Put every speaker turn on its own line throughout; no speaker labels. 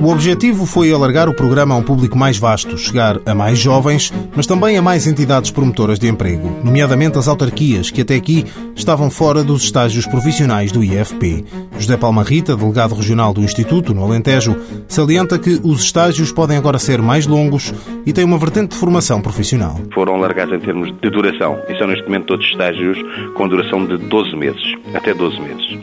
O objetivo foi alargar o programa a um público mais vasto, chegar a mais jovens, mas também a mais entidades promotoras de emprego, nomeadamente as autarquias, que até aqui estavam fora dos estágios profissionais do IFP. José Palma Rita, delegado regional do Instituto, no Alentejo, salienta que os estágios podem agora ser mais longos e têm uma vertente de formação profissional.
Foram alargados em termos de duração e são neste momento todos estágios com duração de 12 meses, até 12 meses.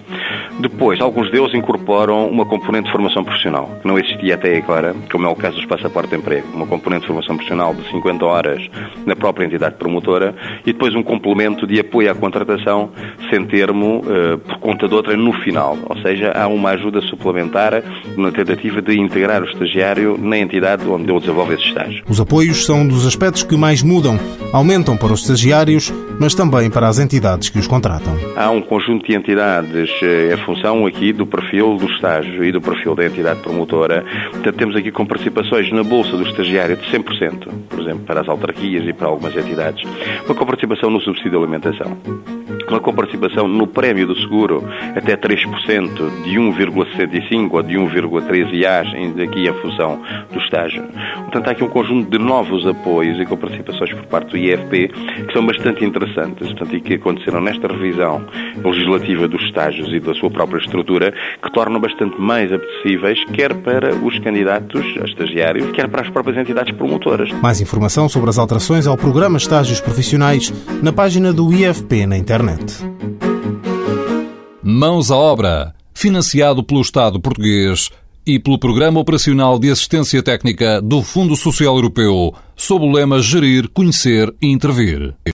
Depois, alguns deles incorporam uma componente de formação profissional, que não existia até agora, como é o caso dos passaportes de emprego. Uma componente de formação profissional de 50 horas na própria entidade promotora e depois um complemento de apoio à contratação sem termo uh, por conta de outra no final. Ou seja, há uma ajuda suplementar na tentativa de integrar o estagiário na entidade onde ele desenvolve esse estágio.
Os apoios são dos aspectos que mais mudam. Aumentam para os estagiários, mas também para as entidades que os contratam.
Há um conjunto de entidades é função aqui do perfil do estágio e do perfil da entidade promotora. Portanto, temos aqui com participações na bolsa do estagiário de 100%, por exemplo, para as autarquias e para algumas entidades. Uma coparticipação no subsídio de alimentação uma coparticipação no prémio do seguro até 3% de 1,65 ou de 1,13 IAs, aqui a função do estágio. Portanto, há aqui um conjunto de novos apoios e coparticipações por parte do IFP que são bastante interessantes portanto, e que aconteceram nesta revisão legislativa dos estágios e da sua própria estrutura, que tornam bastante mais apetecíveis, quer para os candidatos a estagiários, quer para as próprias entidades promotoras.
Mais informação sobre as alterações ao programa Estágios Profissionais na página do IFP na internet.
Mãos à obra, financiado pelo Estado português e pelo Programa Operacional de Assistência Técnica do Fundo Social Europeu, sob o lema Gerir, Conhecer e Intervir.